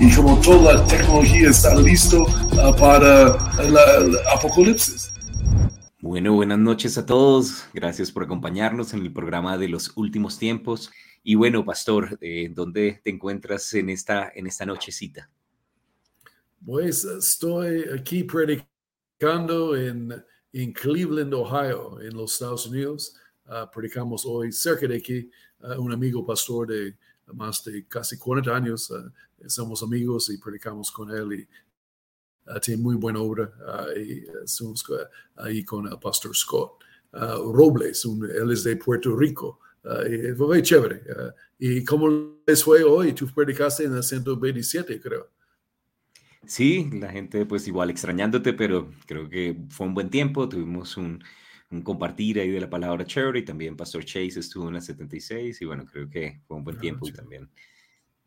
y como toda la tecnología está listo uh, para el apocalipsis. Bueno, buenas noches a todos. Gracias por acompañarnos en el programa de los últimos tiempos. Y bueno, pastor, eh, ¿dónde te encuentras en esta, en esta nochecita? Pues estoy aquí predicando en, en Cleveland, Ohio, en los Estados Unidos. Uh, predicamos hoy cerca de aquí, uh, un amigo pastor de más de casi 40 años. Uh, somos amigos y predicamos con él y uh, tiene muy buena obra. Uh, y estamos ahí con el pastor Scott Robles, él es de Puerto Rico. y fue chévere. ¿Y cómo les fue hoy? Tú predicaste en el 127, creo. Sí, la gente pues igual extrañándote, pero creo que fue un buen tiempo. Tuvimos un, un compartir ahí de la palabra chévere y también Pastor Chase estuvo en la 76 y bueno, creo que fue un buen tiempo y también,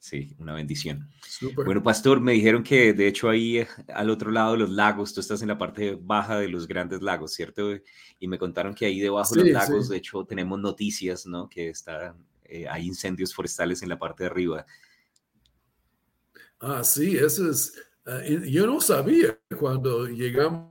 sí, una bendición. Bueno, Pastor, me dijeron que de hecho ahí eh, al otro lado de los lagos, tú estás en la parte baja de los grandes lagos, ¿cierto? Y me contaron que ahí debajo de los lagos, de hecho, tenemos noticias, ¿no? Que está, eh, hay incendios forestales en la parte de arriba. Ah, sí, eso es, uh, yo no sabía cuando llegamos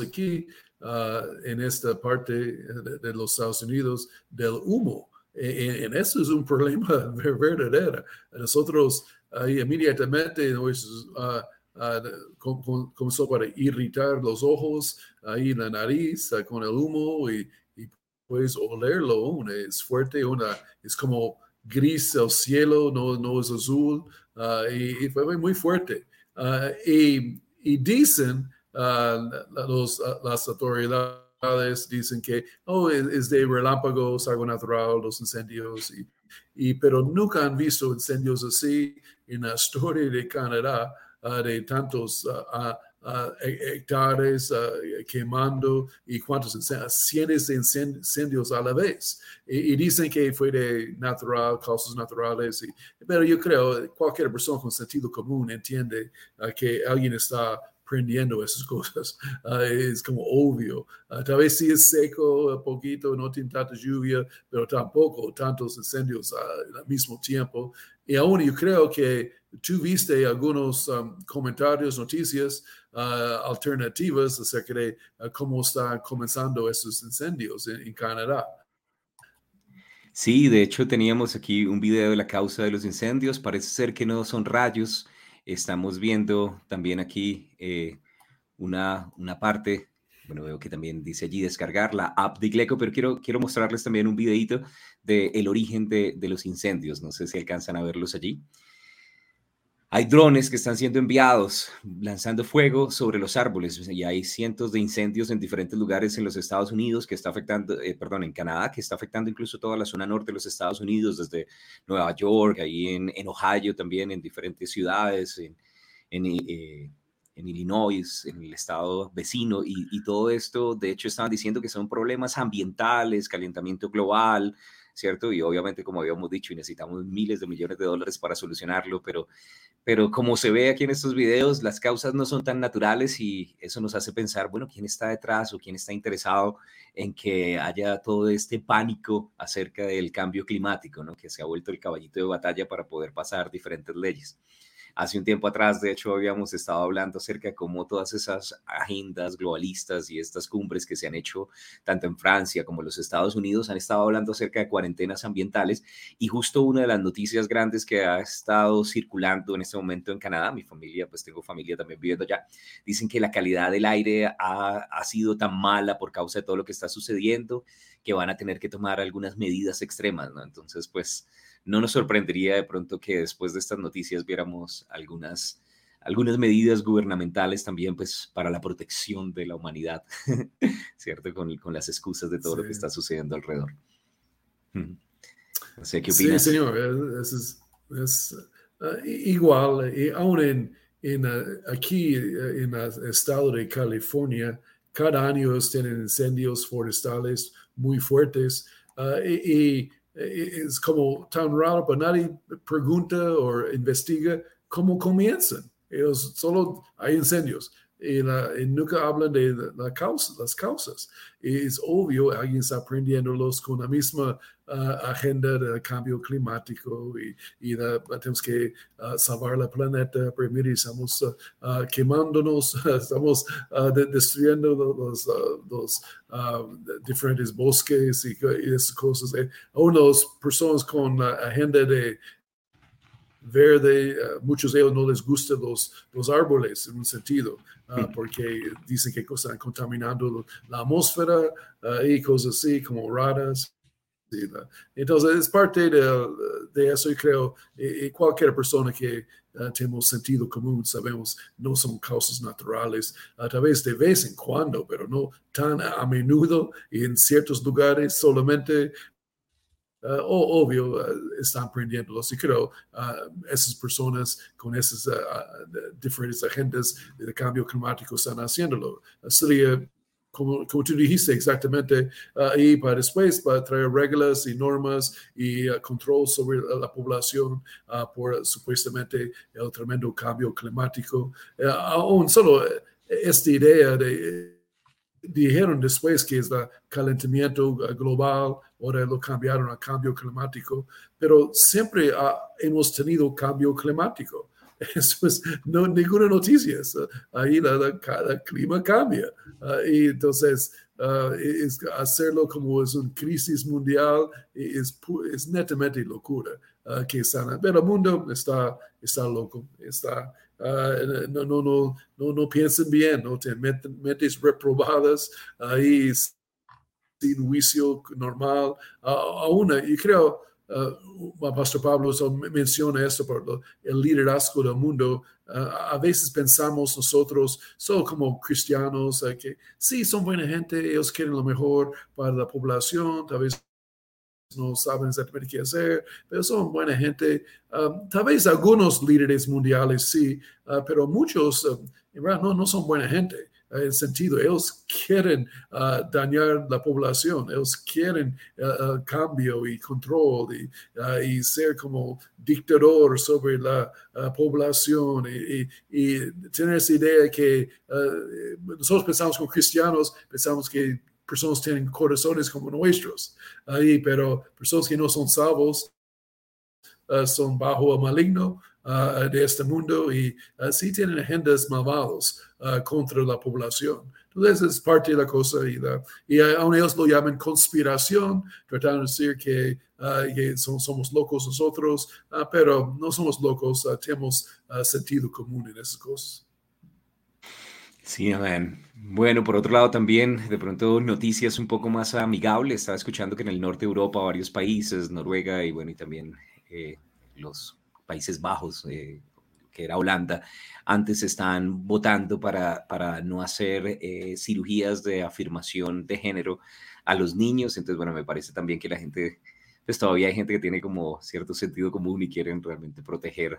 aquí, Ah, en esta parte de, los Estados Unidos del humo. En, eso es un problema verdadero. Nosotros ahí inmediatamente uh, comenzó para irritar los ojos, ahí la nariz uh, con el humo y, y puedes olerlo, es fuerte, una, es como gris el cielo, no, no es azul, y, fue muy fuerte. y, y dicen Ah, los, ah, las autoridades dicen que oh, es de relámpagos, algo natural, los incendios, y, pero nunca han visto incendios así en la historia de Canadá, ah, de tantos hectáreas quemando y cuántos cientos de incendios a la vez. Y, dicen que fue de natural, causas naturales, pero yo creo cualquier persona con sentido común entiende que alguien está aprendiendo esas cosas. Ah, es como obvio. Ah, tal vez sí es seco, poquito, no tiene tanta lluvia, pero tampoco tantos incendios al mismo tiempo. Y aún yo creo que tú viste algunos um, comentarios, noticias ah, alternativas acerca de cómo están comenzando esos incendios en, Canadá. Sí, de hecho teníamos aquí un video de la causa de los incendios. Parece ser que no son rayos, Estamos viendo también aquí eh, una, una parte, bueno, veo que también dice allí descargar la app de Igleco, pero quiero, quiero mostrarles también un videito del el origen de, de los incendios. No sé si alcanzan a verlos allí. Hay drones que están siendo enviados lanzando fuego sobre los árboles y hay cientos de incendios en diferentes lugares en los Estados Unidos que está afectando, eh, perdón, en Canadá, que está afectando incluso toda la zona norte de los Estados Unidos, desde Nueva York, ahí en, en Ohio también, en diferentes ciudades, en, en, eh, en, Illinois, en el estado vecino y, y todo esto, de hecho, estaban diciendo que son problemas ambientales, calentamiento global, ¿cierto? Y obviamente, como habíamos dicho, necesitamos miles de millones de dólares para solucionarlo, pero pero como se ve aquí en estos videos, las causas no son tan naturales y eso nos hace pensar, bueno, ¿quién está detrás o quién está interesado en que haya todo este pánico acerca del cambio climático, ¿no? que se ha vuelto el caballito de batalla para poder pasar diferentes leyes? Hace un tiempo atrás, de hecho, habíamos estado hablando acerca de cómo todas esas agendas globalistas y estas cumbres que se han hecho tanto en Francia como en los Estados Unidos han estado hablando acerca de cuarentenas ambientales y justo una de las noticias grandes que ha estado circulando en este momento en Canadá, mi familia, pues tengo familia también viviendo allá, dicen que la calidad del aire ha, sido tan mala por causa de todo lo que está sucediendo que van a tener que tomar algunas medidas extremas, ¿no? Entonces, pues no nos sorprendería de pronto que después de estas noticias viéramos algunas, algunas medidas gubernamentales también pues para la protección de la humanidad, ¿cierto? Con, con las excusas de todo lo que está sucediendo alrededor. No sé, ¿qué opinas? Sí, señor, es, es, ah, igual, y aún en, en, aquí en el estado de California, cada año tienen incendios forestales muy fuertes y, es como tan raro, pero nadie pregunta o investiga cómo comienzan. Ellos solo hay incendios y, nunca hablan de la causa, las causas. es obvio, alguien está aprendiéndolos con la misma ah, agenda del cambio climático y, tenemos que ah, salvar el planeta, pero mire, estamos ah, quemándonos, estamos destruyendo los, los diferentes bosques y, esas cosas. Eh, unas personas con la agenda de verde, muchos de ellos no les gustan los, los árboles en un sentido. Ah, porque dicen que están contaminando la atmósfera ah, y cosas así como raras. Entonces es parte de, de eso y creo, y, cualquier persona que uh, tenemos sentido común, sabemos, no son causas naturales, a través de vez en cuando, pero no tan a menudo y en ciertos lugares solamente Uh, obvio, uh, están aprendiéndolos y creo uh, esas personas con esas diferentes agendas de cambio climático están haciéndolo. sería, como, como, tú dijiste exactamente, y para después para traer reglas y normas y control sobre la población por supuestamente el tremendo cambio climático. aún solo esta idea de dijeron después que es el calentamiento global, ahora lo cambiaron a cambio climático, pero siempre hemos tenido cambio climático. Eso es no, ninguna noticia. Ahí el clima cambia. Ah, y entonces, ah, es hacerlo como es una crisis mundial es, es netamente locura. Uh, que están, pero el mundo está, está loco, está Ah, no, no, no, no, no piensen bien, no te metes reprobadas ahí sin juicio normal. aún, y creo, uh, Pastor Pablo menciona esto por el liderazgo del mundo. a veces pensamos nosotros, solo como cristianos, que sí, son buena gente, ellos quieren lo mejor para la población, tal vez no saben exactamente qué hacer, pero son buena gente. Um, tal vez algunos líderes mundiales sí, uh, pero muchos um, no, no son buena gente. Uh, en sentido, ellos quieren uh, dañar la población, ellos quieren cambio y control y, y, ser como dictador sobre la población y, y, tener esa idea que nosotros pensamos como cristianos, pensamos que personas tienen corazones como nuestros, ahí, pero personas que no son salvos uh, son bajo el maligno uh, de este mundo y uh, sí tienen agendas malvadas contra la población. Entonces es parte de la cosa y, y aún ellos lo llaman conspiración, tratando de decir que, que son, somos locos nosotros, pero no somos locos, tenemos sentido común en esas cosas. Sí, amén. Bueno, por otro lado también, de pronto noticias un poco más amigables. Estaba escuchando que en el norte de Europa varios países, Noruega y bueno, y también eh, los Países Bajos, eh, que era Holanda, antes están votando para, para no hacer eh, cirugías de afirmación de género a los niños. Entonces, bueno, me parece también que la gente, pues todavía hay gente que tiene como cierto sentido común y quieren realmente proteger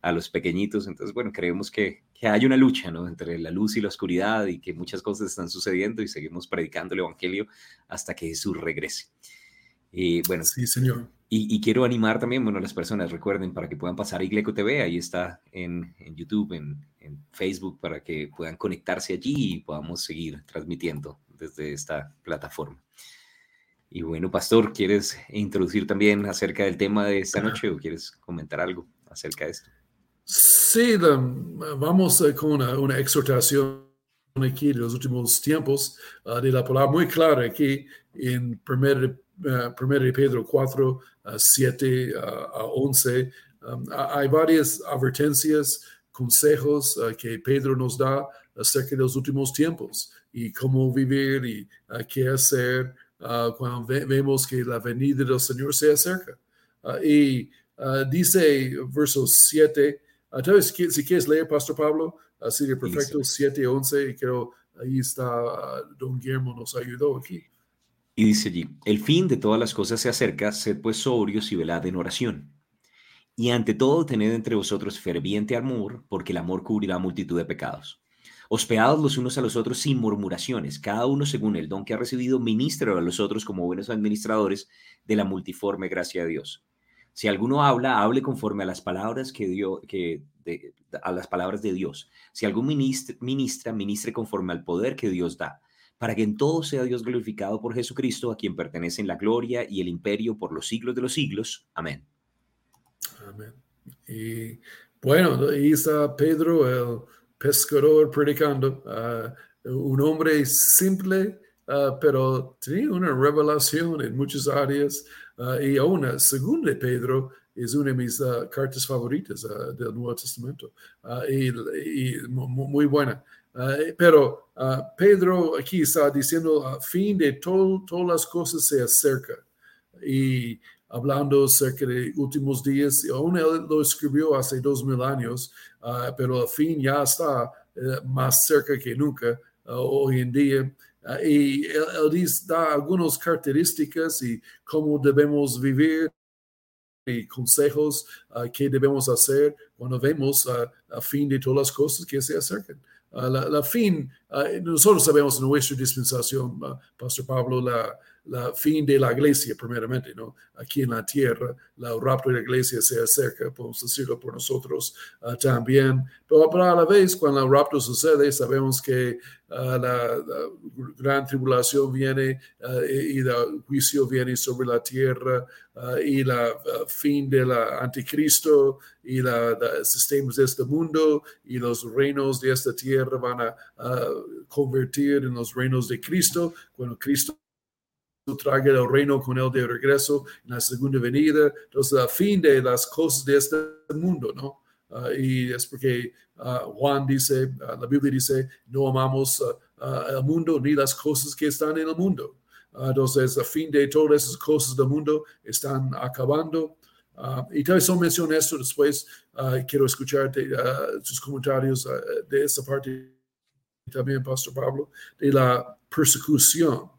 a los pequeñitos. Entonces, bueno, creemos que, que hay una lucha ¿no? entre la luz y la oscuridad y que muchas cosas están sucediendo y seguimos predicando el Evangelio hasta que Jesús regrese. Y bueno, sí, señor. Y, quiero animar también, bueno, las personas, recuerden, para que puedan pasar a Igleco TV, ahí está en, en YouTube, en, en, Facebook, para que puedan conectarse allí y podamos seguir transmitiendo desde esta plataforma. Y bueno, Pastor, ¿quieres introducir también acerca del tema de esta noche o quieres comentar algo acerca de esto? Sí, vamos eh, con una, exhortación aquí de los últimos tiempos ah, de la palabra muy clara aquí en 1 uh, Pedro 4, 7 a 11. Um, hay varias advertencias, consejos uh, que Pedro nos da acerca de los últimos tiempos y cómo vivir y uh, qué hacer cuando vemos que la venida del Señor se acerca. y dice versos 7 entonces, si quieres leer, Pastor Pablo, así de perfecto, 7 11, y creo ahí está, don Guillermo nos ayudó aquí. Y dice allí, el fin de todas las cosas se acerca, sed pues sobrios y velad en oración. Y ante todo, tened entre vosotros ferviente amor, porque el amor cubrirá multitud de pecados. Hospedados los unos a los otros sin murmuraciones, cada uno según el don que ha recibido, ministro a los otros como buenos administradores de la multiforme gracia de Dios. Si alguno habla, hable conforme a las palabras que dio, que a las palabras de Dios. Si algún ministra, ministra, ministre conforme al poder que Dios da, para que en todo sea Dios glorificado por Jesucristo, a quien pertenecen la gloria y el imperio por los siglos de los siglos. Amén. Amén. Y bueno, ahí está Pedro, el pescador, predicando. Ah, un hombre simple, ah, pero tenía una revelación en muchas áreas. Uh, y una segunda Pedro es una de mis cartas favoritas del Nuevo Testamento. y, y, muy buena. pero Pedro aquí está diciendo, a fin de todo, todas las cosas se acerca. Y hablando acerca de últimos días. Aún él lo escribió hace dos mil años, ah, pero al fin ya está eh, más cerca que nunca ah, hoy en día. Ah, y él, da algunas características y cómo debemos vivir y consejos que debemos hacer cuando vemos a fin de todas las cosas que se acercan. la, la, fin, nosotros sabemos en nuestra dispensación, Pastor Pablo, la, la fin de la iglesia, primeramente, ¿no? Aquí en la tierra, la rapto de la iglesia se acerca, podemos decirlo por nosotros ah, también. Pero, a la vez, cuando el rapto sucede, sabemos que ah, la, gran tribulación viene ah, y el juicio viene sobre la tierra y la fin del anticristo y los sistemas de este mundo y los reinos de esta tierra van a convertir en los reinos de Cristo cuando Cristo traga el reino con él de regreso en la segunda venida. Entonces, a fin de las cosas de este mundo, ¿no? Ah, y es porque ah, Juan dice, ah, la Biblia dice, no amamos el mundo ni las cosas que están en el mundo. entonces, a fin de todas esas cosas del mundo están acabando. y tal vez solo menciono esto después. quiero escucharte tus comentarios de esa parte también, Pastor Pablo, de la persecución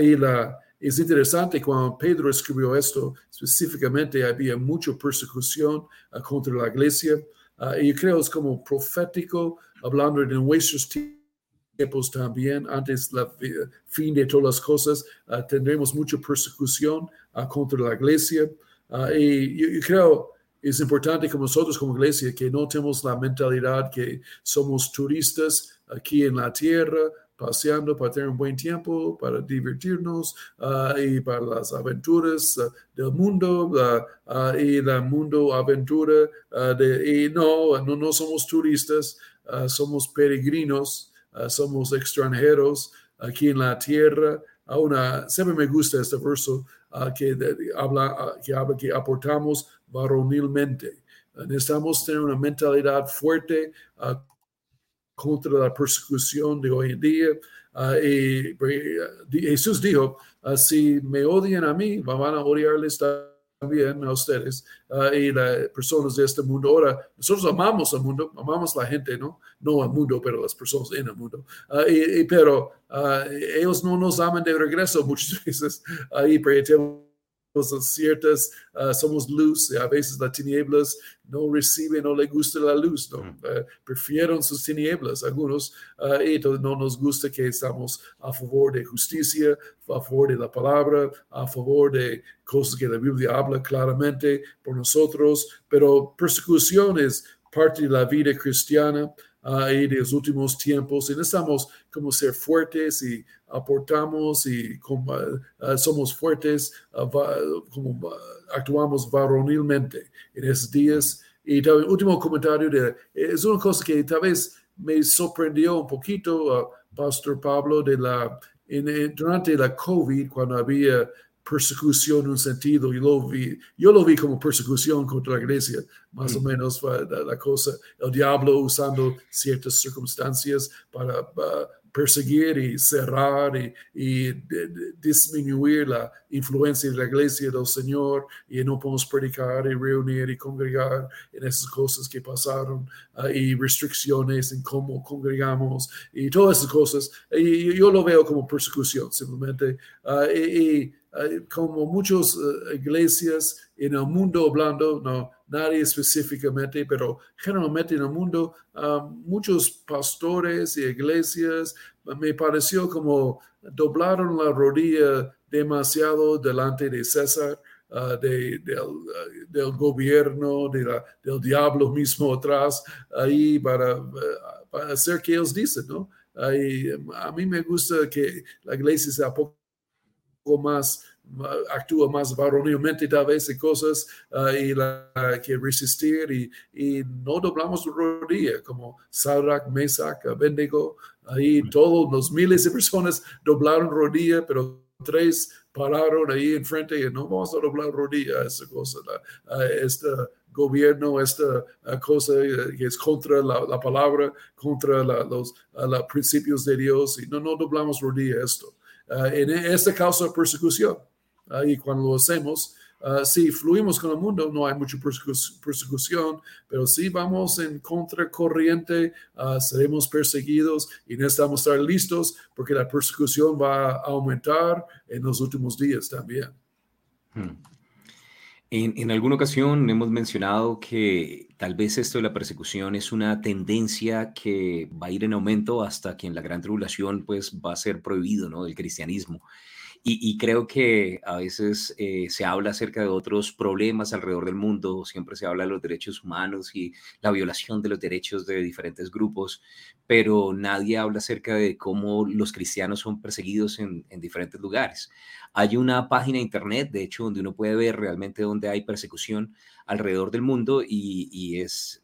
y la, es interesante cuando Pedro escribió esto, específicamente había mucha persecución ah, contra la iglesia. Uh, y creo es como profético, hablando de nuestros tiempos también, antes del fin de todas las cosas, ah, tendremos mucha persecución contra la iglesia. y yo, creo es importante como nosotros como iglesia que no tenemos la mentalidad que somos turistas aquí en la tierra, paseando para tener un buen tiempo, para divertirnos ah, y para las aventuras ah, del mundo uh, y la mundo aventura. de, y no, no, no somos turistas, somos peregrinos, somos extranjeros aquí en la tierra. Una, siempre me gusta este verso que, habla, que habla que aportamos varonilmente. necesitamos tener una mentalidad fuerte contra la persecución de hoy en día. Ah, y, Jesús dijo, ah, si me odian a mí, van a odiarles también a ustedes uh, y las personas de este mundo. Ahora, nosotros amamos al mundo, amamos a la gente, ¿no? No al mundo, pero las personas en el mundo. y, pero ellos no nos aman de regreso muchas veces. Ahí, pero ciertas, uh, somos luz, a veces las tinieblas no reciben, no les gusta la luz, ¿no? Uh, prefieren sus tinieblas, algunos, uh, y no nos gusta que estamos a favor de justicia, a favor de la palabra, a favor de cosas que la Biblia habla claramente por nosotros, pero persecución es parte de la vida cristiana y de los últimos tiempos y necesitamos como ser fuertes y aportamos y como, uh, somos fuertes, uh, como uh, actuamos varonilmente en esos días. Y el último comentario de, es una cosa que tal vez me sorprendió un poquito, Pastor Pablo, de la, en, durante la COVID, cuando había persecución en un sentido, yo lo vi, yo lo vi como persecución contra la iglesia, más o mm. menos fue la, cosa, el diablo usando ciertas circunstancias para perseguir y cerrar y, disminuir la influencia de la iglesia del Señor y no podemos predicar y reunir y congregar en esas cosas que pasaron ah, y restricciones en cómo congregamos y todas esas cosas. Y yo lo veo como persecución simplemente. Ah, y, como muchas iglesias en el mundo hablando, no nadie específicamente, pero generalmente en el mundo, muchos pastores y iglesias me pareció como doblaron la rodilla demasiado delante de César. del, del, gobierno, del diablo mismo atrás, ahí para, para hacer que ellos dicen, ¿no? a mí me gusta que la iglesia sea poco más actúa más varonilmente tal vez en cosas ah, y la, que resistir y, y, no doblamos rodilla como Sadrach, Mesach, Bendigo, ahí todos los miles de personas doblaron rodilla, pero tres pararon ahí enfrente y no vamos a doblar rodilla a esa cosa, a este gobierno, esta cosa que es contra la, palabra, contra los, los, principios de Dios y no, no doblamos rodilla esto. Ah, en caso de persecución. Ah, y cuando lo hacemos, uh, si fluimos con el mundo, no hay mucha persecución, pero si vamos en contracorriente, uh, seremos perseguidos y necesitamos estar listos porque la persecución va a aumentar en los últimos días también. Hmm. En, alguna ocasión hemos mencionado que tal vez esto de la persecución es una tendencia que va a ir en aumento hasta que en la gran tribulación pues va a ser prohibido, ¿no? El cristianismo. Y, creo que a veces eh, se habla acerca de otros problemas alrededor del mundo, siempre se habla de los derechos humanos y la violación de los derechos de diferentes grupos, pero nadie habla acerca de cómo los cristianos son perseguidos en, diferentes lugares. Hay una página de internet, de hecho, donde uno puede ver realmente dónde hay persecución alrededor del mundo y, es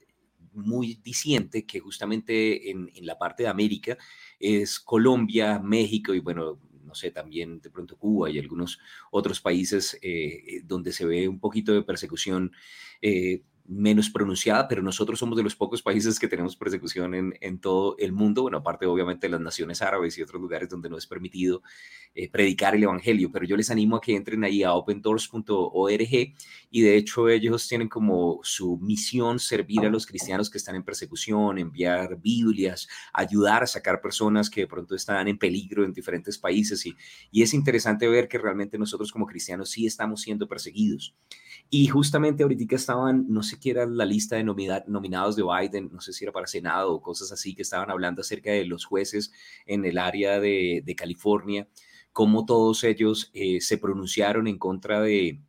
muy diciente que justamente en, en, la parte de América es Colombia, México y bueno, no sé, también de pronto Cuba y algunos otros países eh, donde se ve un poquito de persecución eh, menos pronunciada, pero nosotros somos de los pocos países que tenemos persecución en, en, todo el mundo, bueno, aparte obviamente de las naciones árabes y otros lugares donde no es permitido eh, predicar el Evangelio, pero yo les animo a que entren ahí a opendoors.org y de hecho ellos tienen como su misión servir a los cristianos que están en persecución, enviar Biblias, ayudar a sacar personas que de pronto están en peligro en diferentes países y, y es interesante ver que realmente nosotros como cristianos sí estamos siendo perseguidos. Y justamente ahorita estaban, no sé qué era la lista de nominados de Biden, no sé si era para Senado o cosas así, que estaban hablando acerca de los jueces en el área de, California, cómo todos ellos eh, se pronunciaron en contra de,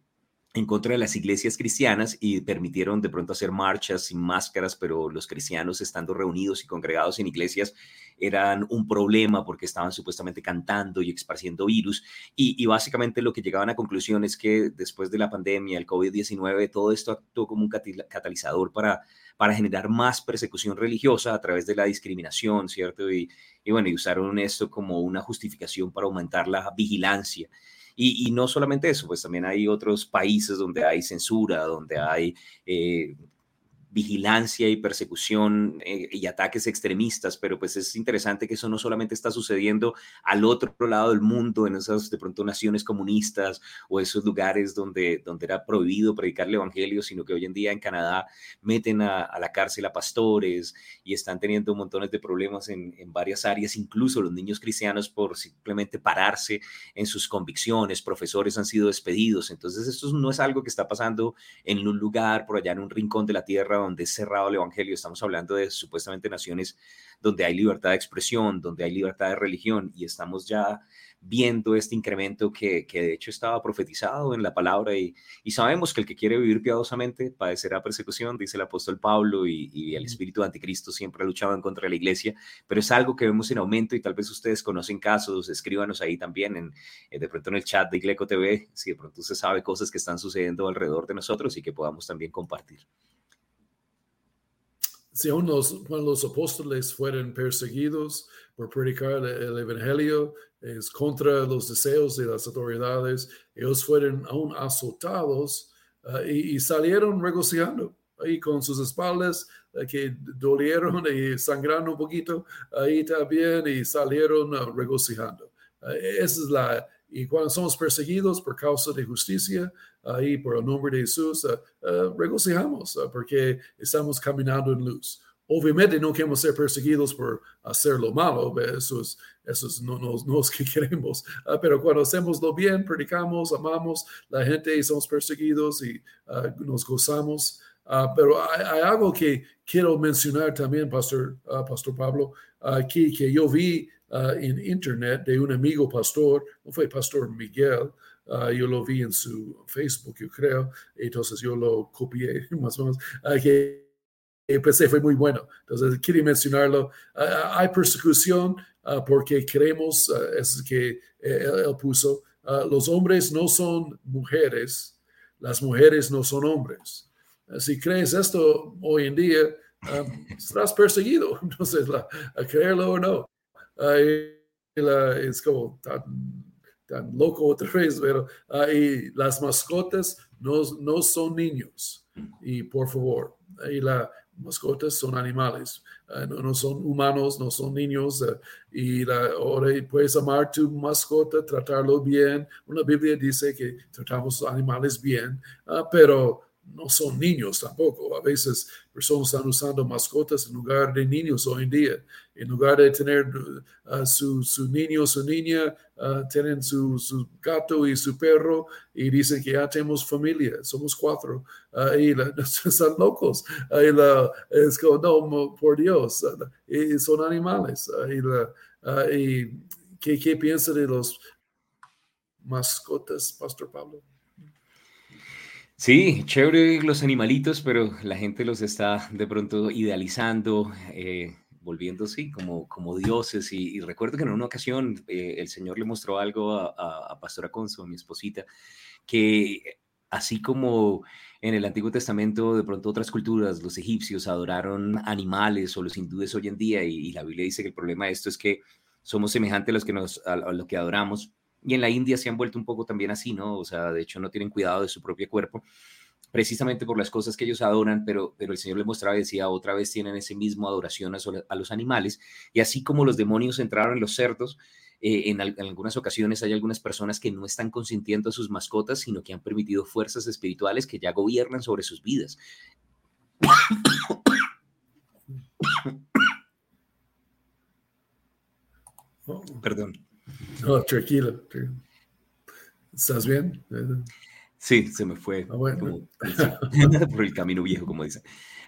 en contra de las iglesias cristianas y permitieron de pronto hacer marchas sin máscaras, pero los cristianos estando reunidos y congregados en iglesias eran un problema porque estaban supuestamente cantando y esparciendo virus. Y, básicamente lo que llegaban a conclusión es que después de la pandemia, el COVID-19, todo esto actuó como un catalizador para, para generar más persecución religiosa a través de la discriminación, ¿cierto? Y, y bueno, y usaron esto como una justificación para aumentar la vigilancia. Y, no solamente eso, pues también hay otros países donde hay censura, donde hay eh, vigilancia y persecución eh, y ataques extremistas, pero pues es interesante que eso no solamente está sucediendo al otro lado del mundo, en esas de pronto naciones comunistas o esos lugares donde, donde era prohibido predicar el evangelio, sino que hoy en día en Canadá meten a, la cárcel a pastores y están teniendo montones de problemas en, en varias áreas, incluso los niños cristianos por simplemente pararse en sus convicciones, profesores han sido despedidos, entonces esto no es algo que está pasando en un lugar por allá en un rincón de la tierra donde es cerrado el Evangelio, estamos hablando de supuestamente naciones donde hay libertad de expresión, donde hay libertad de religión y estamos ya viendo este incremento que, que de hecho estaba profetizado en la palabra y, y, sabemos que el que quiere vivir piadosamente padecerá persecución, dice el apóstol Pablo y, y, el espíritu de anticristo siempre ha luchado en contra de la iglesia, pero es algo que vemos en aumento y tal vez ustedes conocen casos, escríbanos ahí también en, eh, de pronto en el chat de Igleco TV, si de pronto usted sabe cosas que están sucediendo alrededor de nosotros y que podamos también compartir si aún los, los apóstoles fueron perseguidos por predicar el, evangelio, es contra los deseos de las autoridades, ellos fueron aún azotados ah, y, salieron regocijando ahí con sus espaldas uh, que dolieron y sangrando un poquito ahí también y salieron uh, regocijando. esa es la, y cuando somos perseguidos por causa de justicia, ahí por el nombre de Jesús, uh, uh, regocijamos uh, porque estamos caminando en luz. Obviamente no queremos ser perseguidos por hacer lo malo, eso es, eso es no, no, no, es que queremos, uh, pero cuando hacemos lo bien, predicamos, amamos la gente y somos perseguidos y uh, nos gozamos. Uh, pero hay, hay, algo que quiero mencionar también, Pastor, Pastor Pablo, aquí que yo vi en internet de un amigo pastor, no fue Pastor Miguel, yo lo vi en su Facebook, yo creo, entonces yo lo copié más o menos, que empecé, fue muy bueno. Entonces, quería mencionarlo. Ah, hay persecución ah, porque creemos, ah, es que eh, él, puso, los hombres no son mujeres, las mujeres no son hombres. Si crees esto hoy en día, estarás perseguido. Entonces, la, a creerlo o no. es como tan, tan, loco otra vez, pero y las mascotas no, no son niños. Y por favor, y la, mascotas son animales, eh, no, son humanos, no son niños. Eh, y la, ahora puedes amar tu mascota, tratarlo bien. Una Biblia dice que tratamos animales bien, ah, pero no son niños tampoco. A veces personas están usando mascotas en lugar de niños hoy en día. En lugar de tener uh, su, su, niño, su niña, uh, tienen su, su, gato y su perro y dicen que ya tenemos familia, somos cuatro. Uh, y la, locos. la, es como, no, por Dios, y son animales. y, la, ¿qué, ¿Qué piensa de los mascotas, Pastor Pablo? Sí, chévere los animalitos, pero la gente los está de pronto idealizando, eh, volviendo, como, como dioses. Y, recuerdo que en una ocasión eh, el Señor le mostró algo a, a, Pastora Conso, a mi esposita, que así como en el Antiguo Testamento de pronto otras culturas, los egipcios adoraron animales o los hindúes hoy en día, y, la Biblia dice que el problema de esto es que somos semejantes a los que, nos, a lo que adoramos y en la India se han vuelto un poco también así, ¿no? O sea, de hecho no tienen cuidado de su propio cuerpo, precisamente por las cosas que ellos adoran, pero, pero el Señor le mostraba y decía, otra vez tienen ese mismo adoración a, los animales, y así como los demonios entraron en los cerdos, eh, en, algunas ocasiones hay algunas personas que no están consintiendo a sus mascotas, sino que han permitido fuerzas espirituales que ya gobiernan sobre sus vidas. Perdón. No, tranquilo. ¿Estás bien? Sí, se me fue ah, por el camino viejo, como dicen.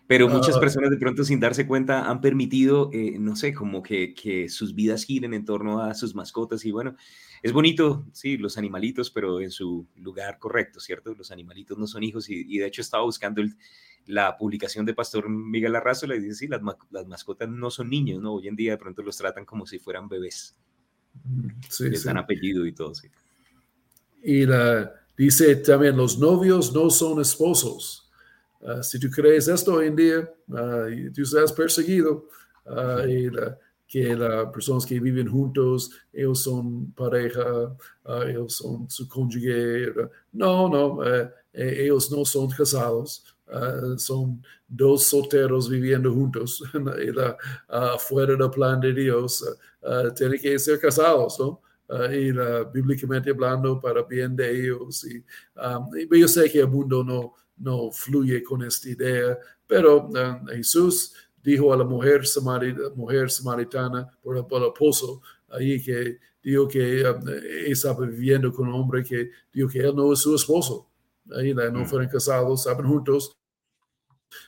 Pero muchas ah. personas de pronto sin darse cuenta han permitido, eh, no sé, como que, que, sus vidas giren en torno a sus mascotas y bueno, es bonito, sí, los animalitos, pero en su lugar correcto, ¿cierto? Los animalitos no son hijos y, de hecho estaba buscando la publicación de Pastor Miguel Arrazo, le dice, sí, las, las mascotas no son niños, ¿no? Hoy en día de pronto los tratan como si fueran bebés. Sí, les dan apellido y todo, sí. Y la, dice también, los novios no son esposos. Ah, si tú crees esto hoy en día, uh, tú estás perseguido. Uh, y que las personas que viven juntos, ellos son pareja, ellos son su cónyuge. No, no, eh, eh, ellos no son casados. Son dos solteros viviendo juntos fuera del plan de Dios. Uh, tienen que ser casados, ¿no? Uh, y bíblicamente hablando para bien de ellos. Um, y, yo sé que el mundo no, no fluye con esta idea, pero Jesús dijo a la mujer, mujer samaritana por el, por ahí que dijo que um, estaba viviendo con un hombre que dijo que él no es su esposo. Ahí no mm. fueron casados, estaban juntos,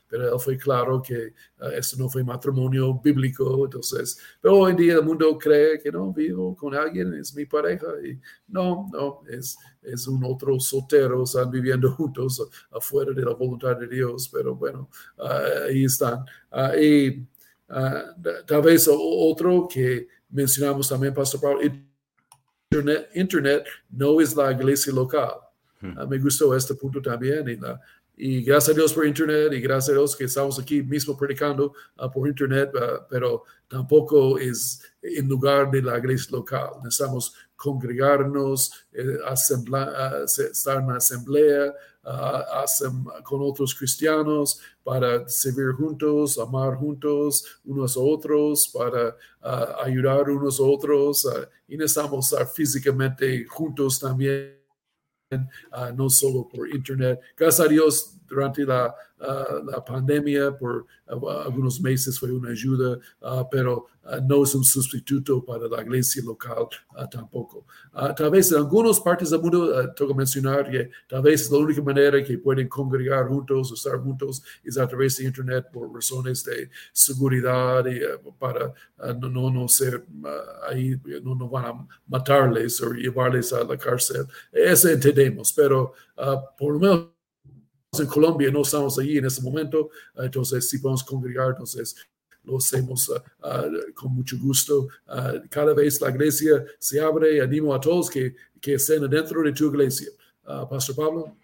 pero él fue claro que uh, esto no fue matrimonio bíblico, entonces, pero hoy en día el mundo cree que no, vivo con alguien, es mi pareja, y no, no, es, es un otro soltero, están viviendo juntos afuera de la voluntad de Dios, pero bueno, uh, ahí están. Uh, y tal vez otro que mencionamos también, Pastor Pablo, Internet, Internet no es la iglesia local. Hmm. me gustó este punto también y la, y gracias a Dios por Internet y gracias a Dios que estamos aquí mismo predicando uh, por Internet, uh, pero tampoco es en lugar de la iglesia local. Necesitamos congregarnos, eh, uh, estar en asamblea con otros cristianos para servir juntos, amar juntos unos a otros, para ayudar unos a otros y necesitamos estar físicamente juntos también Uh, no solo por internet. Gracias a Dios, durante la, la pandemia por algunos meses fue una ayuda, pero no es un sustituto para la iglesia local tampoco. tal vez en algunas partes del mundo, tengo que mencionar que tal vez la única manera que pueden congregar juntos, estar juntos, es a través de Internet por razones de seguridad y para no, no, no ser ahí, no, no van a matarles o llevarles a la cárcel. Eso entendemos, pero por lo menos en Colombia no estamos allí en ese momento, entonces si podemos congregar, entonces lo hacemos con mucho gusto. cada vez la iglesia se abre, animo a todos que, que estén dentro de tu iglesia. Pastor Pablo.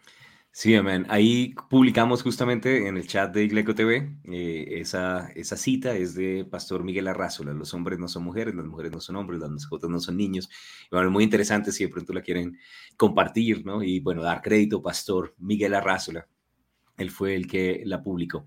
Sí, amén. Ahí publicamos justamente en el chat de Igleco TV eh, esa, esa cita es de Pastor Miguel Arrázola. Los hombres no son mujeres, las mujeres no son hombres, las mascotas no son niños. Y bueno, muy interesante si de pronto la quieren compartir, ¿no? Y bueno, dar crédito, Pastor Miguel Arrázola. Él fue el que la publicó.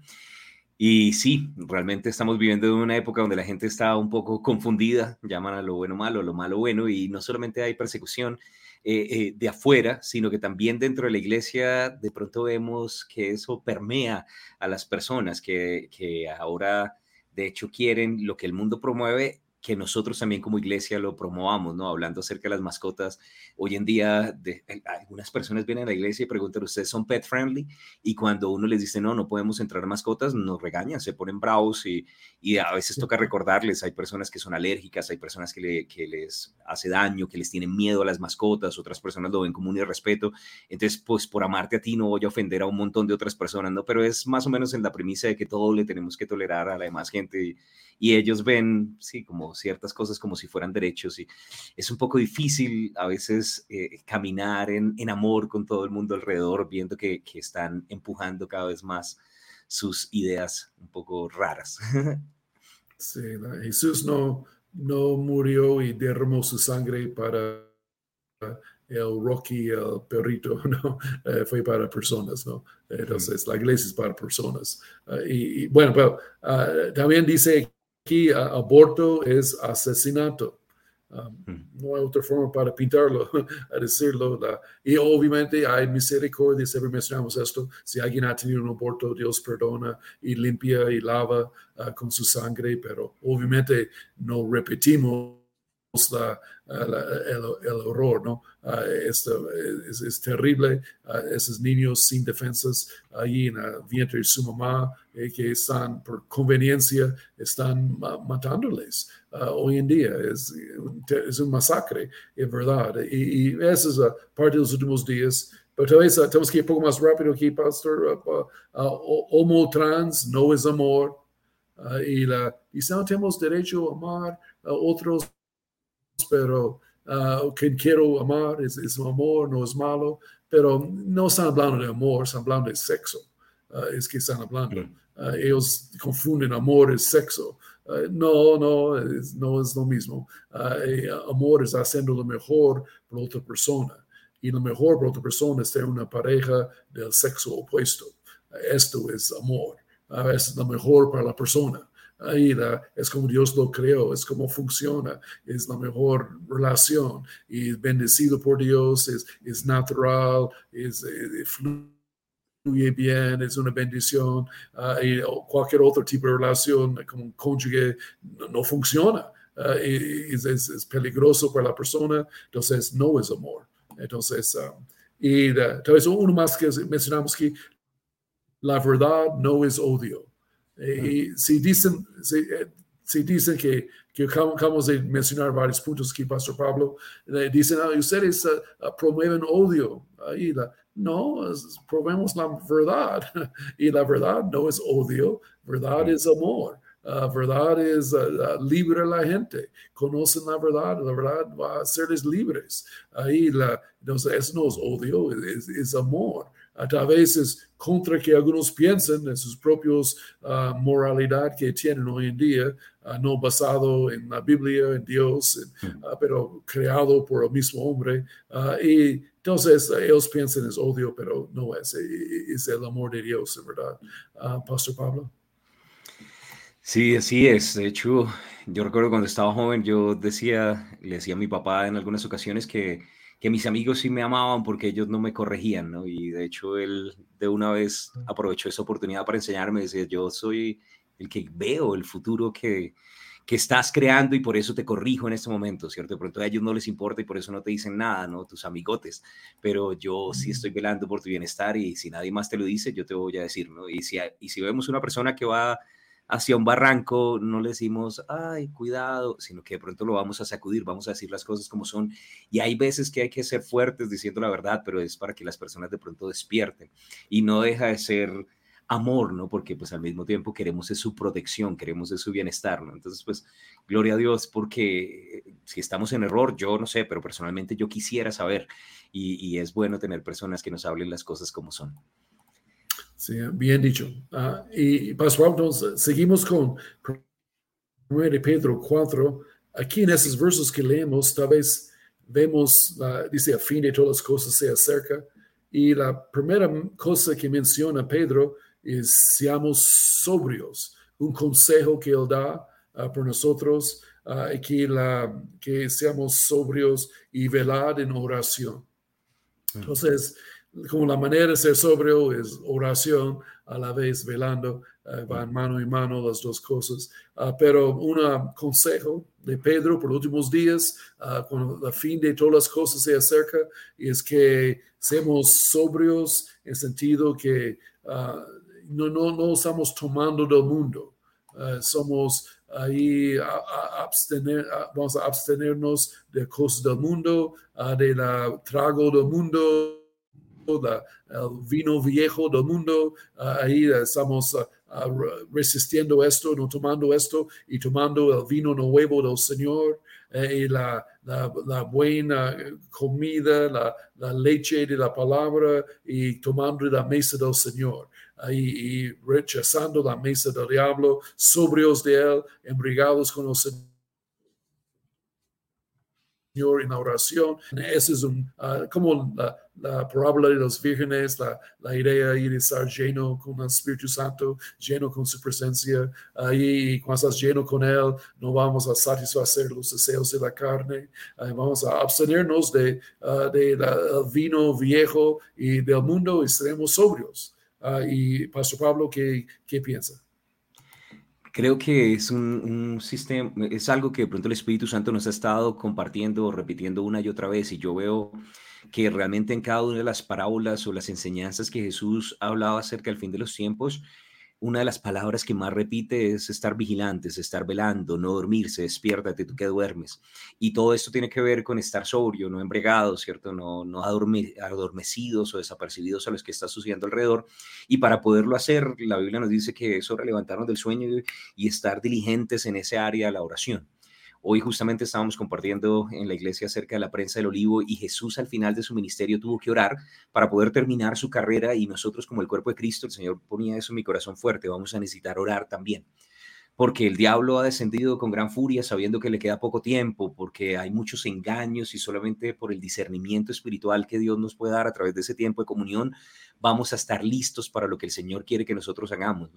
Y sí, realmente estamos viviendo en una época donde la gente está un poco confundida, llaman a lo bueno malo, lo malo bueno, y no solamente hay persecución, eh, eh, de afuera, sino que también dentro de la iglesia de pronto vemos que eso permea a las personas que, que ahora de hecho quieren lo que el mundo promueve que nosotros también como iglesia lo promovamos, ¿no? Hablando acerca de las mascotas. Hoy en día, de, eh, algunas personas vienen a la iglesia y preguntan, ¿ustedes son pet friendly? Y cuando uno les dice, no, no podemos entrar mascotas, nos regañan, se ponen bravos y, y a veces toca recordarles, hay personas que son alérgicas, hay personas que, le, que, les hace daño, que les tienen miedo a las mascotas, otras personas lo ven como un irrespeto. Entonces, pues por amarte a ti no voy a ofender a un montón de otras personas, ¿no? Pero es más o menos en la premisa de que todo le tenemos que tolerar a la demás gente y, y ellos ven, sí, como ciertas cosas como si fueran derechos y es un poco difícil a veces eh, caminar en, en, amor con todo el mundo alrededor, viendo que, que, están empujando cada vez más sus ideas un poco raras. Sí, Jesús no, no murió y derramó su sangre para el Rocky, el perrito, ¿no? Eh, fue para personas, ¿no? Entonces, la iglesia es para personas. Uh, y, y, bueno, pero uh, también dice aquí aborto es asesinato. Um, hmm. no hay otra forma para pintarlo, a decirlo. y obviamente hay misericordia, siempre mencionamos esto. Si alguien ha tenido un aborto, Dios perdona y limpia y lava uh, con su sangre, pero obviamente no repetimos la, el, el, horror, ¿no? Uh, esto es, es, terrible, uh, esos niños sin defensas ahí en el vientre de su mamá, eh, que están por conveniencia, están uh, matándoles hoy en día. Es, es un masacre, es verdad. Y, y esa es parte de los últimos días. Pero tal vez tenemos que ir un poco más rápido aquí, Pastor. homo trans no es amor. y, la, y no tenemos derecho a amar a otros pero uh, quien quiero amar es, es, amor, no es malo, pero no están hablando de amor, están hablando de sexo, uh, es que están hablando. Uh, ellos confunden amor y sexo. no, no, es, no es lo mismo. Eh, amor es haciendo lo mejor por otra persona. Y lo mejor por otra persona es tener una pareja del sexo opuesto. Esto es amor. es lo mejor para la persona. Ahí es como Dios lo creó, es como funciona, es la mejor relación y es bendecido por Dios, es, es natural, es, eh, fluye bien, es una bendición. Uh, y cualquier otro tipo de relación como un cónyuge no, funciona. Es, es, peligroso para la persona, entonces no es amor. Entonces, um, y uh, tal vez uno más que mencionamos que la verdad no es odio. Y si dicen, si, eh, si dicen que, que, acabamos de mencionar varios puntos aquí, Pastor Pablo, dicen, ah, ustedes uh, promueven odio. Ahí la, no, promovemos la verdad. y la verdad no es odio, verdad es amor. Uh, verdad es uh, libre a la gente. Conocen la verdad, la verdad va a hacerles libres. Ahí la, entonces, eso no es odio, es, es amor a veces contra que algunos piensen en sus propios uh, moralidad que tienen hoy en día, uh, no basado en la Biblia, en Dios, en, uh, pero creado por el mismo hombre. y entonces ellos piensan es odio, pero no es, es el amor de Dios, en verdad. Pastor Pablo. Sí, así es. De hecho, yo recuerdo cuando estaba joven, yo decía, le decía a mi papá en algunas ocasiones que que mis amigos sí me amaban porque ellos no me corregían, ¿no? Y de hecho él de una vez aprovechó esa oportunidad para enseñarme, decía, yo soy el que veo el futuro que, que estás creando y por eso te corrijo en este momento, ¿cierto? De pronto a ellos no les importa y por eso no te dicen nada, ¿no? Tus amigotes, pero yo sí estoy velando por tu bienestar y si nadie más te lo dice, yo te voy a decir, ¿no? Y si, y si vemos una persona que va hacia un barranco, no le decimos, ay, cuidado, sino que de pronto lo vamos a sacudir, vamos a decir las cosas como son. Y hay veces que hay que ser fuertes diciendo la verdad, pero es para que las personas de pronto despierten. Y no deja de ser amor, ¿no? Porque pues al mismo tiempo queremos de su protección, queremos de su bienestar, ¿no? Entonces, pues, gloria a Dios, porque si estamos en error, yo no sé, pero personalmente yo quisiera saber y, es bueno tener personas que nos hablen las cosas como son. Sí, bien dicho. Ah, y entonces seguimos con 1 Pedro 4. Aquí en esos versos que leemos, tal vez vemos, dice, a fin de todas las cosas se acerca. Y la primera cosa que menciona Pedro es seamos sobrios. Un consejo que él da uh, por nosotros, uh, que, la, que seamos sobrios y velar en oración. Entonces, como la manera de ser sobrio es oración, a la vez velando, uh, van mano en mano las dos cosas. Uh, pero un consejo de Pedro por los últimos días, uh, cuando la fin de todas las cosas se acerca, es que seamos sobrios en sentido que no, no, no estamos tomando del mundo. somos ahí a, abstener, vamos a abstenernos de cosas del mundo, de la trago del mundo, el vino viejo del mundo, ahí estamos resistiendo esto, no tomando esto y tomando el vino nuevo del Señor eh, y la, buena comida, la, leche de la palabra y tomando la mesa del Señor. Y rechazando la mesa del diablo, sobrios de él, embriagados con el Señor en la oración. Esa es un, ah, como la, la, parábola de los vírgenes, la, la, idea de estar lleno con el Espíritu Santo, lleno con su presencia. Ahí, cuando estás lleno con Él, no vamos a satisfacer los deseos de la carne. vamos a abstenernos de, uh, de vino viejo y del mundo y seremos sobrios. Ah, y Pastor Pablo, ¿qué, qué piensa? Creo que es un, sistema, es algo que de pronto el Espíritu Santo nos ha estado compartiendo o repitiendo una y otra vez y yo veo que realmente en cada una de las parábolas o las enseñanzas que Jesús hablaba acerca del fin de los tiempos, una de las palabras que más repite es estar vigilantes, estar velando, no dormirse, despiértate tú que duermes. Y todo esto tiene que ver con estar sobrio, no embregados, ¿cierto? No, no adormecidos o desapercibidos a los que está sucediendo alrededor. Y para poderlo hacer, la Biblia nos dice que eso levantarnos del sueño y estar diligentes en ese área de la oración. Hoy justamente estábamos compartiendo en la iglesia acerca de la prensa del olivo y Jesús al final de su ministerio tuvo que orar para poder terminar su carrera y nosotros como el cuerpo de Cristo, el Señor ponía eso en mi corazón fuerte, vamos a necesitar orar también porque el diablo ha descendido con gran furia sabiendo que le queda poco tiempo, porque hay muchos engaños y solamente por el discernimiento espiritual que Dios nos puede dar a través de ese tiempo de comunión, vamos a estar listos para lo que el Señor quiere que nosotros hagamos.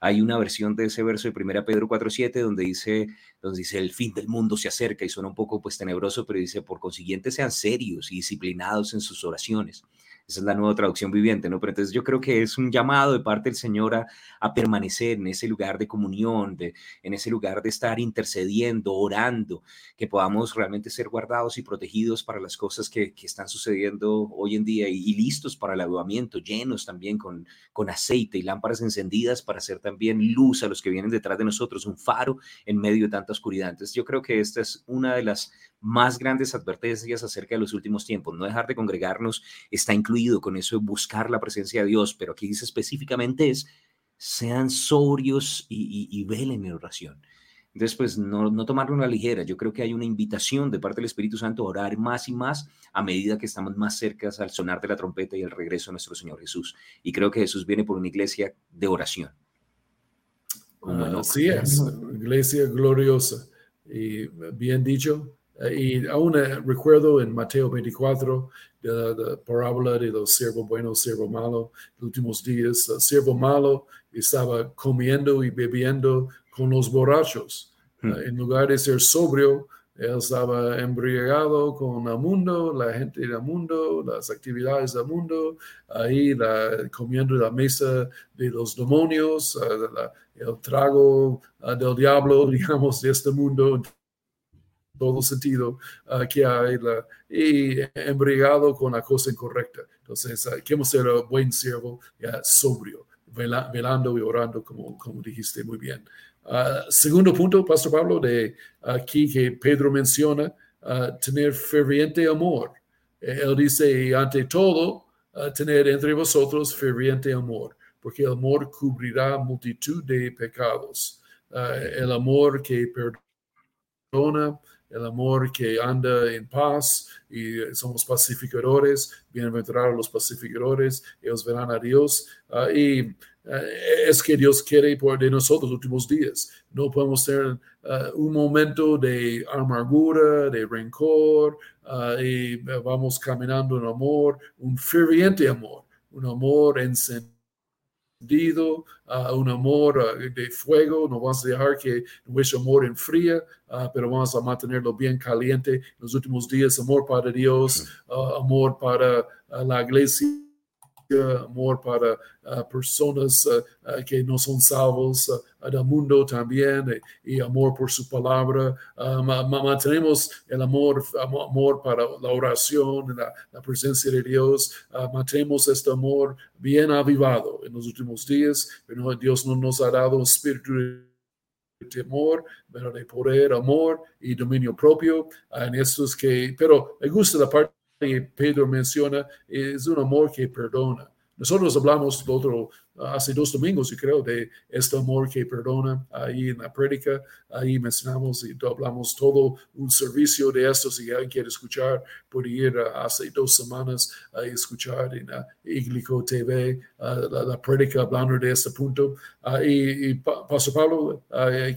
Hay una versión de ese verso de 1 Pedro 4.7 donde dice, donde dice, el fin del mundo se acerca y suena un poco pues tenebroso, pero dice, por consiguiente sean serios y disciplinados en sus oraciones esa es la nueva traducción viviente, ¿no? Pero entonces yo creo que es un llamado de parte del Señor a, permanecer en ese lugar de comunión, de, en ese lugar de estar intercediendo, orando, que podamos realmente ser guardados y protegidos para las cosas que, están sucediendo hoy en día y, listos para el avivamiento, llenos también con, con aceite y lámparas encendidas para hacer también luz a los que vienen detrás de nosotros, un faro en medio de tanta oscuridad. Entonces yo creo que esta es una de las más grandes advertencias acerca de los últimos tiempos. No dejar de congregarnos está incluido con eso de buscar la presencia de Dios, pero aquí dice específicamente es, sean sobrios y, velen en oración. Entonces, pues no, no tomarlo a la ligera. Yo creo que hay una invitación de parte del Espíritu Santo a orar más y más a medida que estamos más cerca al sonar de la trompeta y el regreso de nuestro Señor Jesús. Y creo que Jesús viene por una iglesia de oración. Así es, iglesia gloriosa. Y bien dicho, y aún eh, recuerdo en Mateo 24 la, parábola de los siervos buenos, siervo malo, los últimos días, el siervo malo estaba comiendo y bebiendo con los borrachos. Hmm. Eh, en lugar de ser sobrio, él estaba embriagado con el mundo, la gente del mundo, las actividades del mundo, ahí la, comiendo la mesa de los demonios, el trago del diablo, digamos, de este mundo todo sentido que hay y embriagado con la cosa incorrecta. Entonces, uh, queremos ser un buen siervo, sobrio, velando y orando, como, como dijiste muy bien. Ah, segundo punto, Pastor Pablo, de aquí que Pedro menciona, ah, tener ferviente amor. Eh, él dice, ante todo, ah, tener entre vosotros ferviente amor, porque el amor cubrirá multitud de pecados. el amor que perdona, el amor que anda en paz y somos pacificadores, bienaventurados los pacificadores, ellos verán a Dios. y eh, es que Dios quiere por de nosotros los últimos días. No podemos tener eh, un momento de amargura, de rencor, eh, y vamos caminando en amor, un ferviente amor, un amor encendido un amor de fuego, no vamos a dejar que nuestro amor enfríe, pero vamos a mantenerlo bien caliente en los últimos días, amor para Dios, amor para la iglesia amor para uh, personas uh, uh, que no son salvos del mundo también, y, amor por su palabra. mantenemos el amor, amor para la oración, la, presencia de Dios. mantenemos este amor bien avivado en los últimos días. Pero Dios no nos ha dado espíritu de temor, pero de poder, amor y dominio propio. en que, pero me gusta la parte que Pedro menciona es un amor que perdona. Nosotros hablamos otro, hace dos domingos, y creo, de este amor que perdona ahí en la prédica. Ahí mencionamos y hablamos todo un servicio de esto. Si alguien quiere escuchar, puede ir hace dos semanas a escuchar en Iglico TV la, la, prédica hablando de este punto. y, y Pastor Pablo,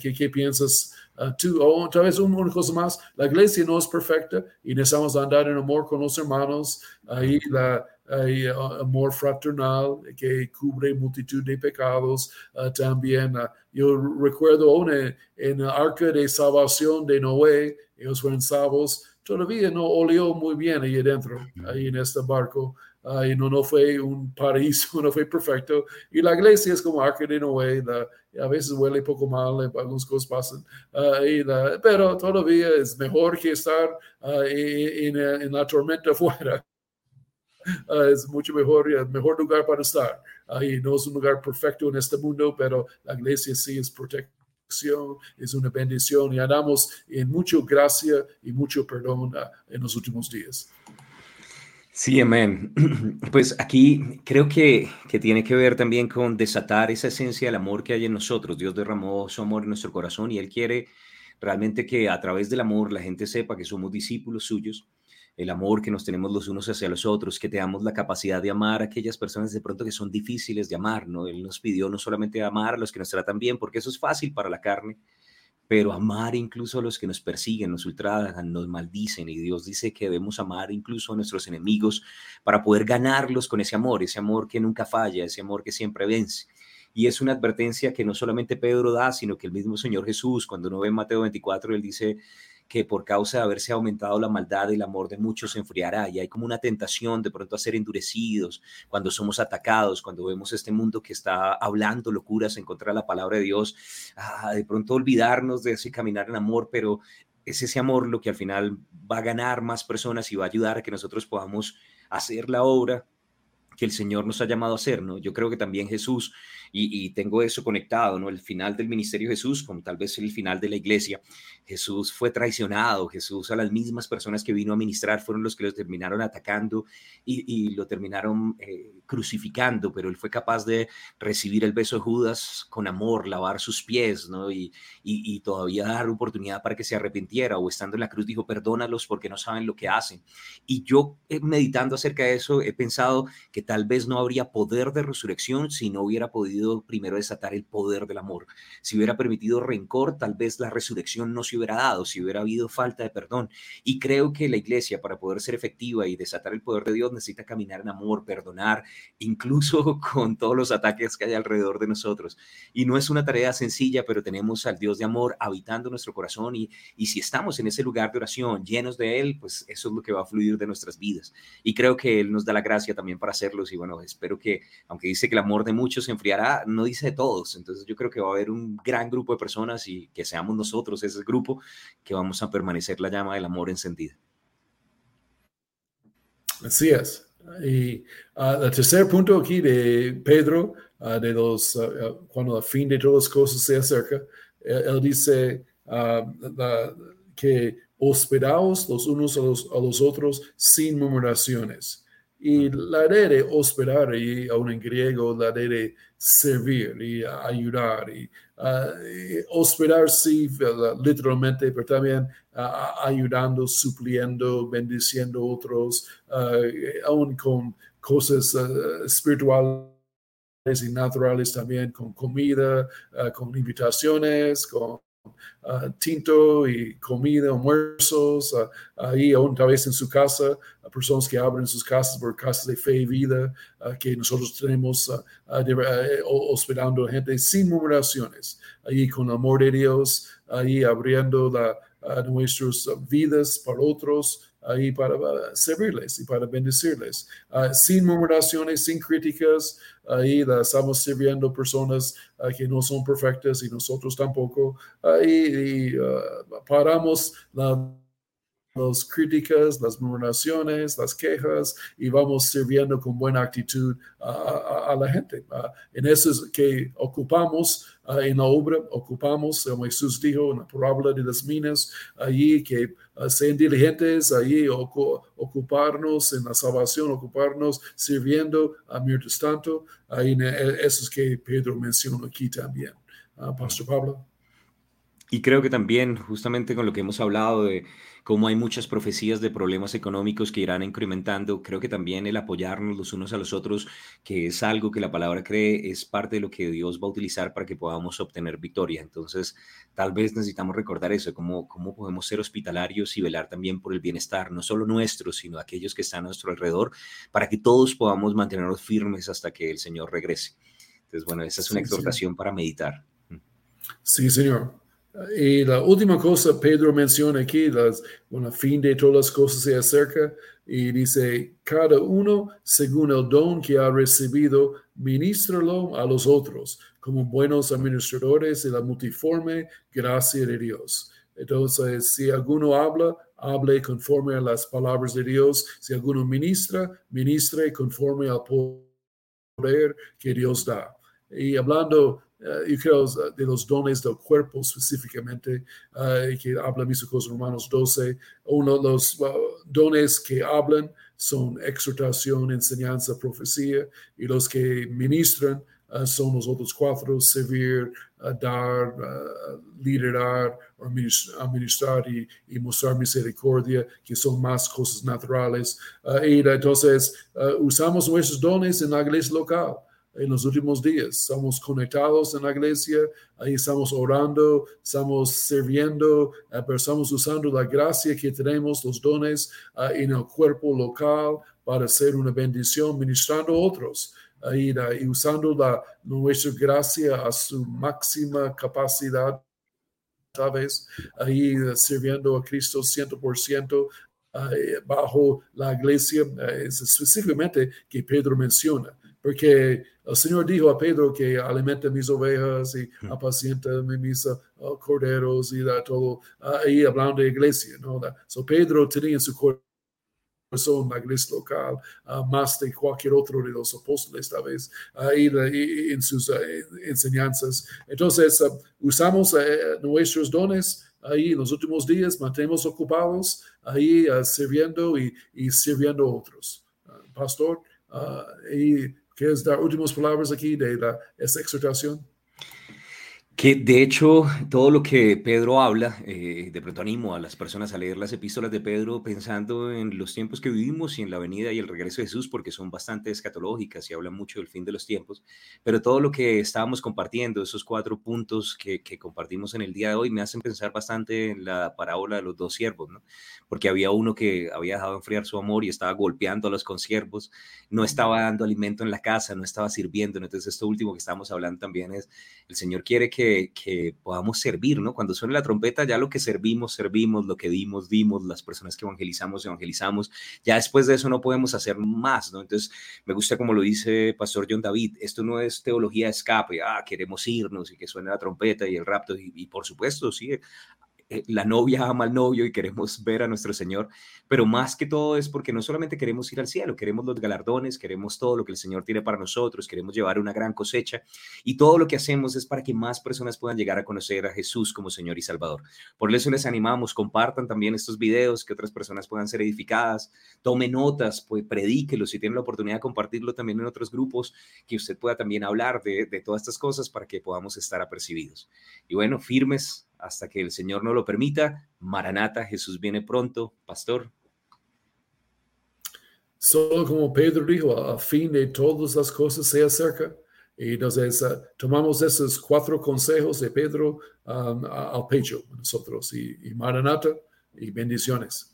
¿qué, ¿qué, piensas? Uh, tú, o tal vez una cosa más, la iglesia no es perfecta y necesitamos andar en amor con los hermanos. Ahí la, hay amor fraternal que cubre multitud de pecados. Uh, también uh, yo recuerdo una, en el arca de salvación de Noé, ellos fueron salvos, todavía no olió muy bien ahí adentro, ahí en este barco. Y no, no fue un paraíso, no fue perfecto. Y la iglesia es como arca de Noé, a veces huele poco mal, algunas cosas pasan, uh, pero todavía es mejor que estar en, en, la tormenta afuera. Ah, es mucho mejor, el mejor lugar para estar. Ahí no es un lugar perfecto en este mundo, pero la iglesia sí es protección, es una bendición y andamos en mucha gracia y mucho perdón en los últimos días. Sí, amén. Pues aquí creo que, que tiene que ver también con desatar esa esencia del amor que hay en nosotros. Dios derramó su amor en nuestro corazón y Él quiere realmente que a través del amor la gente sepa que somos discípulos suyos el amor que nos tenemos los unos hacia los otros, que tengamos la capacidad de amar a aquellas personas de pronto que son difíciles de amar, ¿no? Él nos pidió no solamente amar a los que nos tratan bien, porque eso es fácil para la carne, pero amar incluso a los que nos persiguen, nos ultrajan, nos maldicen, y Dios dice que debemos amar incluso a nuestros enemigos para poder ganarlos con ese amor, ese amor que nunca falla, ese amor que siempre vence. Y es una advertencia que no solamente Pedro da, sino que el mismo Señor Jesús, cuando uno ve Mateo 24, él dice, que por causa de haberse aumentado la maldad, el amor de muchos se enfriará y hay como una tentación de pronto a ser endurecidos cuando somos atacados, cuando vemos este mundo que está hablando locuras en contra de la palabra de Dios, ah, de pronto olvidarnos de ese caminar en amor, pero es ese amor lo que al final va a ganar más personas y va a ayudar a que nosotros podamos hacer la obra que el Señor nos ha llamado a hacer, ¿no? Yo creo que también Jesús y, tengo eso conectado, ¿no? El final del ministerio de Jesús, como tal vez el final de la iglesia, Jesús fue traicionado, Jesús a las mismas personas que vino a ministrar fueron los que los terminaron atacando y, lo terminaron eh, crucificando, pero él fue capaz de recibir el beso de Judas con amor, lavar sus pies, ¿no? Y, y todavía dar oportunidad para que se arrepintiera, o estando en la cruz dijo, perdónalos porque no saben lo que hacen. Y yo, eh, meditando acerca de eso, he pensado que tal vez no habría poder de resurrección si no hubiera podido primero desatar el poder del amor, si hubiera permitido rencor, tal vez la resurrección no se hubiera dado, si hubiera habido falta de perdón. Y creo que la iglesia, para poder ser efectiva y desatar el poder de Dios, necesita caminar en amor, perdonar, incluso con todos los ataques que hay alrededor de nosotros. Y no es una tarea sencilla, pero tenemos al Dios de amor habitando nuestro corazón y, y si estamos en ese lugar de oración llenos de Él, pues eso es lo que va a fluir de nuestras vidas. Y creo que Él nos da la gracia también para hacerlos y bueno, espero que, aunque dice que el amor de muchos se enfriará, no dice de todos. Entonces yo creo que va a haber un gran grupo de personas y que seamos nosotros ese grupo que vamos a permanecer la llama del amor encendida. Así es. Y uh, el tercer punto aquí de Pedro, uh, de los, uh, cuando el fin de todas las cosas se acerca, él, dice que hospedaos los unos a los, a los otros sin murmuraciones. Y la idea de hospedar, y aún en griego, la de servir y ayudar. Y, uh, hospedar, sí, literalmente, pero también uh, ayudando, supliendo, bendiciendo a otros, uh, aún con cosas espirituales y naturales también, con comida, con invitaciones, con Tinto y comida, almuerzos, uh, ahí tal vez en su casa, personas que abren sus casas por casas de fe y vida, que nosotros tenemos hospedando a gente sin murmuraciones, ahí con amor de Dios, ahí abriendo la, nuestras vidas para otros, ahí para servirles y para bendecirles. Uh, sin murmuraciones, sin críticas, ahí estamos sirviendo personas uh, que no son perfectas y nosotros tampoco. Ahí y, uh, paramos la las críticas, las murmuraciones, las quejas y vamos sirviendo con buena actitud a, la gente. en eso es que ocupamos en la obra, ocupamos, como Jesús dijo en la parábola de las minas, allí que sean diligentes, allí ocuparnos en la salvación, ocuparnos sirviendo a mientras tanto. Ahí eso es que Pedro mencionó aquí también. Pastor Pablo. Y creo que también, justamente con lo que hemos hablado de como hay muchas profecías de problemas económicos que irán incrementando, creo que también el apoyarnos los unos a los otros, que es algo que la palabra cree, es parte de lo que Dios va a utilizar para que podamos obtener victoria. Entonces, tal vez necesitamos recordar eso, cómo, cómo podemos ser hospitalarios y velar también por el bienestar, no solo nuestro, sino aquellos que están a nuestro alrededor, para que todos podamos mantenernos firmes hasta que el Señor regrese. Entonces, bueno, esa es una exhortación para meditar. Sí, Señor. Y la última cosa, Pedro menciona aquí, las, bueno, fin de todas las cosas se acerca y dice, cada uno según el don que ha recibido, ministralo a los otros como buenos administradores de la multiforme gracia de Dios. Entonces, si alguno habla, hable conforme a las palabras de Dios. Si alguno ministra, ministre conforme al poder que Dios da. Y hablando yo creo de los dones del cuerpo específicamente, uh, que habla mis Romanos 12, uno de los dones que hablan son exhortación, enseñanza, profecía, y los que ministran son los otros cuatro, servir, dar, liderar, administrar y, y, mostrar misericordia, que son más cosas naturales. y entonces usamos nuestros dones en la iglesia local en los últimos días. Estamos conectados en la iglesia, ahí estamos orando, estamos sirviendo, eh, pero estamos usando la gracia que tenemos, los dones eh, en el cuerpo local para hacer una bendición, ministrando a otros. y usando la, nuestra gracia a su máxima capacidad, vez, ahí eh, sirviendo a Cristo 100%, bajo la iglesia, es específicamente que Pedro menciona porque el Señor dijo a Pedro que alimenta mis ovejas y apacienta mis uh, corderos y da todo, ahí hablando de iglesia, ¿no? So Pedro tenía en su corazón la iglesia local uh, más de cualquier otro de los apóstoles, tal vez, ahí en sus uh, enseñanzas. Entonces, usamos nuestros dones ahí en los últimos días, mantenemos ocupados ahí sirviendo y, y, sirviendo a otros. pastor, y ¿Quieres dar últimas palabras aquí de la, esa exhortación? Que de hecho, todo lo que Pedro habla, eh, de pronto animo a las personas a leer las epístolas de Pedro pensando en los tiempos que vivimos y en la venida y el regreso de Jesús, porque son bastante escatológicas y hablan mucho del fin de los tiempos. Pero todo lo que estábamos compartiendo, esos cuatro puntos que, que compartimos en el día de hoy, me hacen pensar bastante en la parábola de los dos siervos, ¿no? Porque había uno que había dejado enfriar su amor y estaba golpeando a los consiervos, no estaba dando alimento en la casa, no estaba sirviendo. Entonces, esto último que estamos hablando también es, el Señor quiere que que, podamos servir, ¿no? Cuando suene la trompeta, ya lo que servimos, servimos, lo que dimos, dimos, las personas que evangelizamos, evangelizamos, ya después de eso no podemos hacer más, ¿no? Entonces, me gusta como lo dice Pastor John David, esto no es teología de escape, ah, queremos irnos y que suene la trompeta y el rapto, y, y por supuesto, sí, la novia ama al novio y queremos ver a nuestro Señor, pero más que todo es porque no solamente queremos ir al cielo, queremos los galardones, queremos todo lo que el Señor tiene para nosotros, queremos llevar una gran cosecha y todo lo que hacemos es para que más personas puedan llegar a conocer a Jesús como Señor y Salvador. Por eso les animamos, compartan también estos videos, que otras personas puedan ser edificadas, tomen notas, pues predíquelos, si tienen la oportunidad de compartirlo también en otros grupos, que usted pueda también hablar de, de todas estas cosas para que podamos estar apercibidos. Y bueno, firmes hasta que el Señor no lo permita. Maranata, Jesús viene pronto, pastor. Solo como Pedro dijo, a fin de todas las cosas se acerca. Y entonces uh, tomamos esos cuatro consejos de Pedro um, al pecho nosotros y, y Maranata y bendiciones.